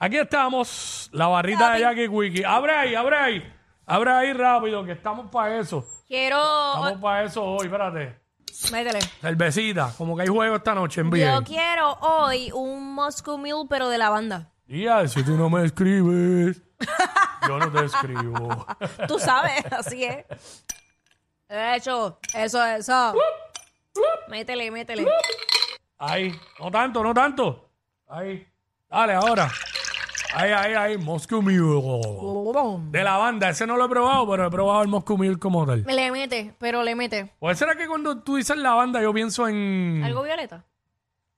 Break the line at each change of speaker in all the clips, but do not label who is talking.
Aquí estamos, la barrita de Jackie Wiki. Abre ahí, abre ahí. Abre ahí rápido, que estamos para eso.
Quiero.
Estamos para eso hoy, espérate.
Métele.
Cervecita, como que hay juego esta noche en
Yo quiero hoy un Moscow Mule, pero de la banda.
Y ya, si tú no me escribes, yo no te escribo.
Tú sabes, así es. Hecho, eso, eso. Métele, métele.
Ahí, no tanto, no tanto. Ahí, dale ahora. Ahí, ahí, ahí, Moscow Mule. De la banda, ese no lo he probado, pero he probado el Moscow Mule como tal.
Le mete, pero le mete.
¿O será que cuando tú dices la banda yo pienso en...
¿Algo violeta?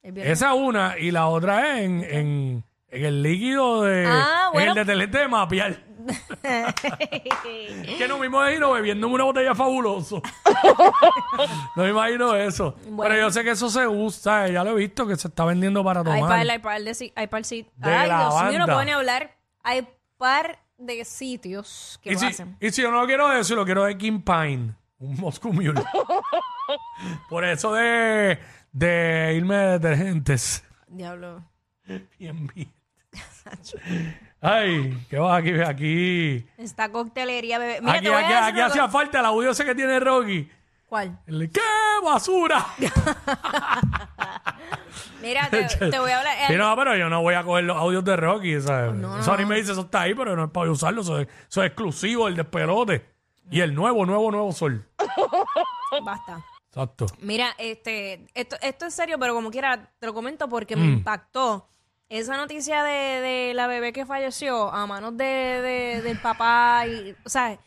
El violeta.
Esa una y la otra es en, en, en el líquido de...
Ah,
En
bueno.
el de telete de mapear. que no me imagino bebiendo una botella fabuloso. no me imagino eso.
Bueno.
Pero yo sé que eso se usa, ya lo he visto que se está vendiendo para tomar.
Hay par, hay par de, hay par
De
Ay,
la
Dios mío, no hablar. Hay par de sitios que
y,
lo
si,
hacen.
y si yo no lo quiero de eso, lo quiero de King Pine. Un Moscow Mule. Por eso de, de irme de detergentes.
Diablo.
Bien, bien. Ay, ¿qué va aquí? Aquí,
Esta coctelería, bebé. Mira,
aquí,
te voy a
aquí,
decir
aquí
una
hacía
cosa.
falta el audio ese que tiene Rocky.
¿Cuál?
El de, ¡Qué basura!
Mira, te, te voy a hablar.
Sí, no, pero yo no voy a coger los audios de Rocky, ¿sabes? Sony me dice, eso está ahí, pero no es para usarlo. Eso es, eso es exclusivo, el despelote. Y el nuevo, nuevo, nuevo sol.
Basta.
Exacto.
Mira, este, esto, esto es serio, pero como quiera, te lo comento porque
Mm.
me impactó esa noticia de, de la bebé que falleció a manos de, de- del papá. Y, o sea,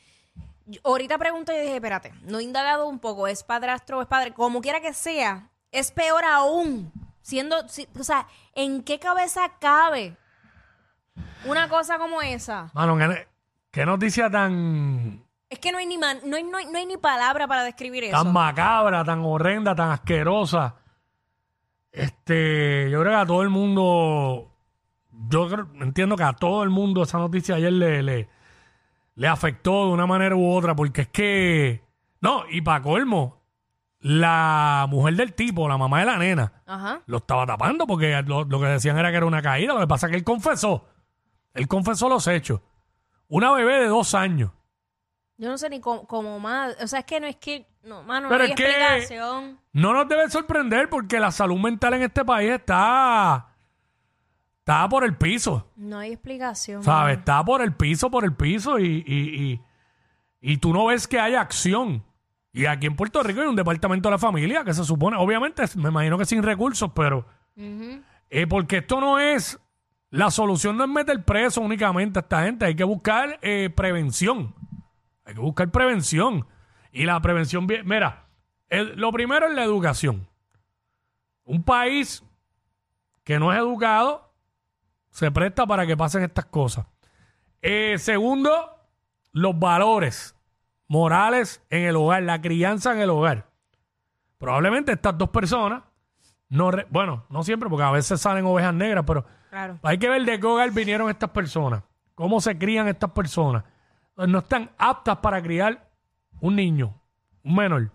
yo ahorita pregunto y dije, espérate, no he indagado un poco, ¿es padrastro o es padre? Como quiera que sea, es peor aún. Siendo, si- o sea, ¿en qué cabeza cabe una cosa como esa?
Mano, ¿qué, qué noticia tan,
Es que no hay ni, man- no hay, no hay- no hay ni palabra para describir eso.
tan macabra, tan horrenda, tan asquerosa? Este, yo creo que a todo el mundo, yo creo- entiendo que a todo el mundo esa noticia ayer le, le, le afectó de una manera u otra, porque es que, no, y para colmo, la mujer del tipo, la mamá de la nena,
Ajá.
lo estaba tapando porque lo, lo que decían era que era una caída. Lo que pasa es que él confesó. Él confesó los hechos. Una bebé de dos años.
Yo no sé ni cómo, cómo más. O sea, es que no es que. No, mano,
Pero
no hay
es que-
explicación.
No nos debe sorprender porque la salud mental en este país está. Está por el piso.
No hay explicación.
¿Sabes? Está por el piso, por el piso y, y, y, y tú no ves que haya acción. Y aquí en Puerto Rico hay un departamento de la familia que se supone, obviamente, me imagino que sin recursos, pero.
Ujú.
Eh, porque esto no es. La solución no es meter preso únicamente a esta gente. Hay que buscar eh, prevención. Hay que buscar prevención. Y la prevención. Mira, el- lo primero es la educación. Un país que no es educado se presta para que pasen estas cosas. Eh, segundo, los valores morales en el hogar, la crianza en el hogar. Probablemente estas dos personas, no re- bueno, no siempre, porque a veces salen ovejas negras, pero
Claro.
hay que ver de qué hogar vinieron estas personas, cómo se crían estas personas. No están aptas para criar un niño, un menor,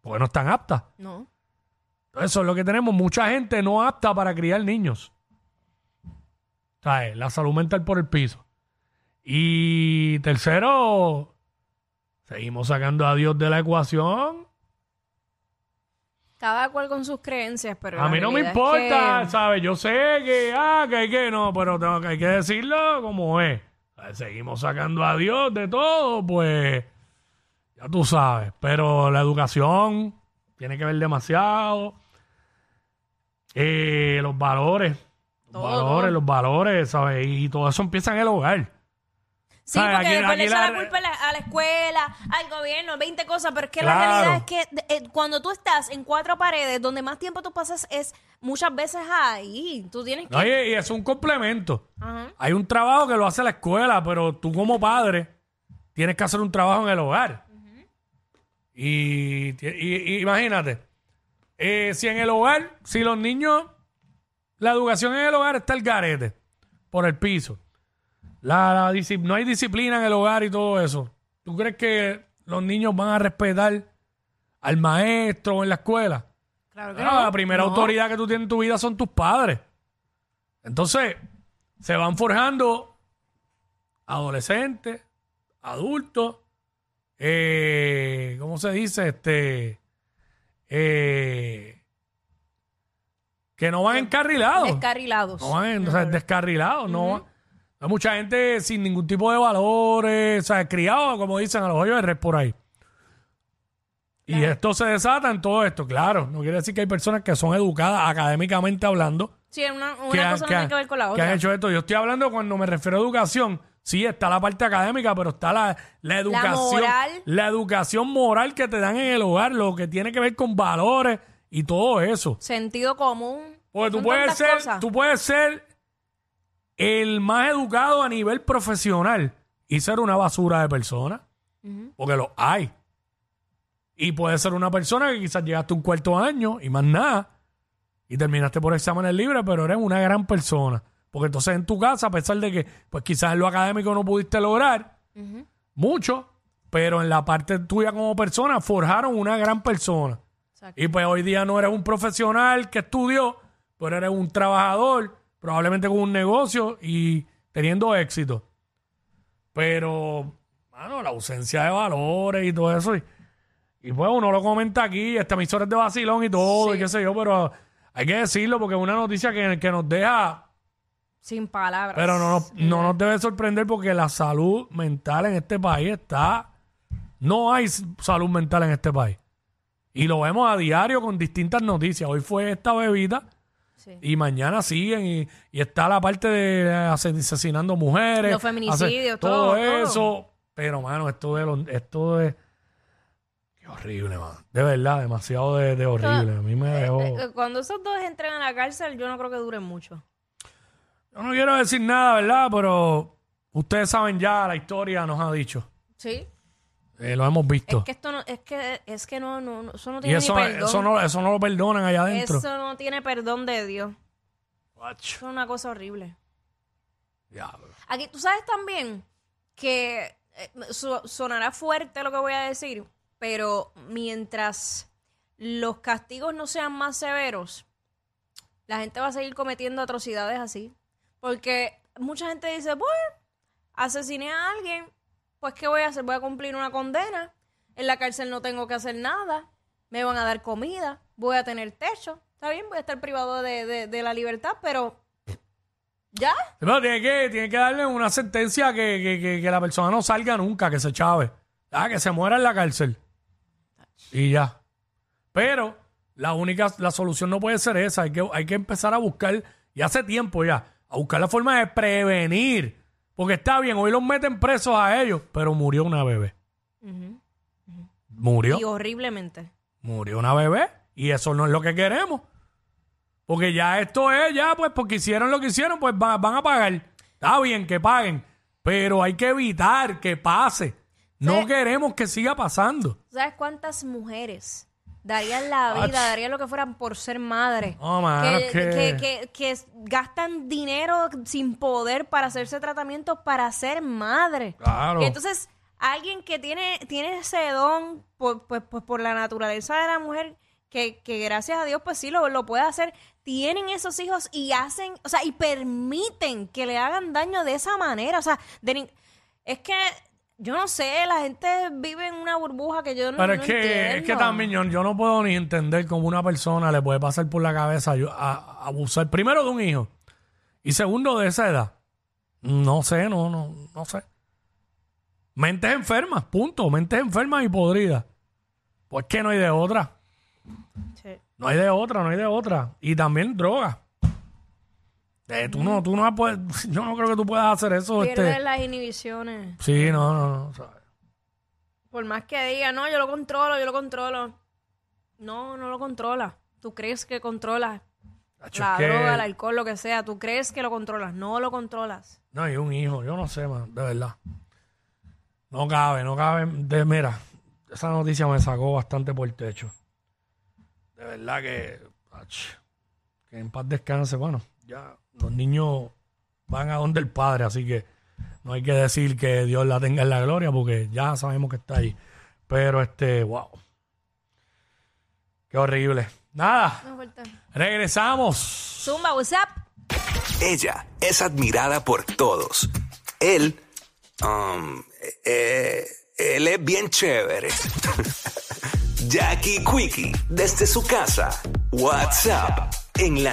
porque no están aptas.
No.
Eso es lo que tenemos, mucha gente no apta para criar niños. ¿Sabes? La salud mental por el piso. Y tercero, seguimos sacando a Dios de la ecuación.
Cada cual con sus creencias, pero.
A mí no me
es
importa,
que-
¿sabes? Yo sé que, ah, que hay que no, pero tengo que, hay que decirlo como es. Seguimos sacando a Dios de todo, pues ya tú sabes. Pero la educación tiene que ver demasiado. Eh, los valores, los
Todo,
valores,
todo.
los valores, ¿sabes? Y todo eso empieza en el hogar.
Sí,
¿Sabes?
porque
Aquí-
después le
aquí
la,
la-
culpa a la, a la escuela, al gobierno, 20 cosas, pero es que la realidad es que eh, cuando tú estás en cuatro paredes, donde más tiempo tú pasas es muchas veces ahí. Tú tienes que.
Oye, y es un complemento.
Ajá.
Hay un trabajo que lo hace la escuela, pero tú como padre tienes que hacer un trabajo en el hogar. Y, ti- y- y imagínate, eh, si en el hogar, si los niños, la educación en el hogar está el garete, por el piso. La, la disci- no hay disciplina en el hogar y todo eso. ¿Tú crees que los niños van a respetar al maestro en la escuela?
Claro que
Ah,
no.
la primera
No.
autoridad que tú tienes en tu vida son tus padres. Entonces, se van forjando adolescentes, adultos, eh, ¿cómo se dice? Este, eh, que no van encarrilados.
Descarrilados.
No van, o sea, descarrilados, no. Hay mucha gente sin ningún tipo de valores, o sea, criados, como dicen, a los hoyos de red por ahí. Y esto se desata en todo esto, claro. No quiere decir que hay personas que son educadas académicamente hablando.
Sí, una, una
que han-
cosa no
han-
tiene que ver con la
que
otra.
han hecho esto. Yo estoy hablando cuando me refiero a educación. Sí, está la parte académica, pero está la, la educación.
moral.
la educación moral que te dan en el hogar, lo que tiene que ver con valores y todo eso.
Sentido común.
Porque tú
Son
puedes
tantas
ser,
cosas.
tú puedes ser el más educado a nivel profesional y ser una basura de persona. Porque lo hay. Y puedes ser una persona que quizás llegaste un cuarto año y más nada. Y terminaste por exámenes libres, pero eres una gran persona. Porque entonces en tu casa, a pesar de que, pues quizás en lo académico no pudiste lograr mucho, pero en la parte tuya como persona forjaron una gran persona.
Exacto.
Y pues hoy día no eres un profesional que estudió, pero eres un trabajador, probablemente con un negocio y teniendo éxito. Pero, mano, la ausencia de valores y todo eso. Y, y pues uno lo comenta aquí, este emisor es de vacilón y todo,
Sí.
y qué sé yo, pero hay que decirlo porque es una noticia que, que nos deja,
Sin palabras.
pero no nos, no nos debe sorprender porque la salud mental en este país está... No hay s- salud mental en este país. Y lo vemos a diario con distintas noticias. Hoy fue esta bebida
Sí.
y mañana siguen y, y está la parte de eh, ase- asesinando mujeres.
Los feminicidios,
hace-
todo,
todo
todo.
eso. Pero, mano, esto de los- esto es... Qué horrible, mano. De verdad, demasiado de, de horrible. A mí me dejó...
Eh, Cuando esos dos entren a la cárcel, yo no creo que duren mucho.
Yo no quiero decir nada, ¿verdad? Pero ustedes saben ya, la historia nos ha dicho.
Sí.
Eh, lo hemos visto.
Es que esto no, es que, es que no, no, no- eso no
y
tiene
eso,
ni perdón.
eso, no, eso no lo perdonan allá adentro.
Eso no tiene perdón de Dios.
Ach,
Eso es una cosa horrible.
diablo.
Aquí, tú sabes también que eh, su- sonará fuerte lo que voy a decir, pero mientras los castigos no sean más severos, la gente va a seguir cometiendo atrocidades así. Porque mucha gente dice, bueno, asesiné a alguien, pues ¿qué voy a hacer? Voy a cumplir una condena. En la cárcel no tengo que hacer nada. Me van a dar comida. Voy a tener techo. Está bien, voy a estar privado de, de- de la libertad, pero... ¿Ya?
Pero tiene que, tiene que darle una sentencia que, que, que, que la persona no salga nunca, que se chave. Ah, que se muera en la cárcel. Y ya. Pero la única, la solución no puede ser esa. Hay que, hay que empezar a buscar, y hace tiempo ya, a buscar la forma de prevenir. Porque está bien, hoy los meten presos a ellos, pero murió una bebé. Murió.
Y horriblemente.
Murió una bebé y eso no es lo que queremos. Porque ya esto es, ya pues porque hicieron lo que hicieron, pues va- van a pagar. Está bien que paguen, pero hay que evitar que pase. No
Sí.
queremos que siga pasando.
¿Sabes cuántas mujeres darían la vida,
Ach.
darían lo que fueran por ser madre?
No, mano,
que,
que-
que- gastan dinero sin poder para hacerse tratamientos para ser madre.
Claro.
Y entonces, alguien que tiene, tiene ese don, por, pues, pues por la naturaleza de la mujer, que, que gracias a Dios, pues sí lo, lo puede hacer, tienen esos hijos y hacen, o sea, y permiten que le hagan daño de esa manera. O sea, de es que yo no sé, la gente vive en una burbuja que yo no,
Pero es
no
que, es que
entiendo.
también yo, yo no puedo ni entender cómo una persona le puede pasar por la cabeza yo- a, a abusar primero de un hijo y segundo de esa edad. No sé, no, no, no sé. Mentes enfermas, punto. Mentes enfermas y podridas. Pues que no hay de otra.
Sí.
No hay de otra, no hay de otra. Y también droga. Eh, tú no, tú no puedes, yo no creo que tú puedas hacer eso.
Pierde
Este,
las inhibiciones.
sí, no, no, no. ¿sabes?
Por más que diga, no, yo lo controlo, yo lo controlo. No, no lo controla. Tú crees que controlas la
es que-
droga, el alcohol, lo que sea. Tú crees que lo controlas. No lo controlas.
No, y un hijo, yo no sé, man, de verdad. No cabe, no cabe. De, mira, esa noticia me sacó bastante por el techo. De verdad que, ach, que en paz descanse. Bueno, ya los niños van a donde el padre, así que no hay que decir que Dios la tenga en la gloria porque ya sabemos que está ahí. Pero este, wow. Qué horrible. Nada,
No
regresamos.
Zumba, what's up?
Ella es admirada por todos. Él, um, eh, él es bien chévere. Jackie Quickie, desde su casa. WhatsApp, en la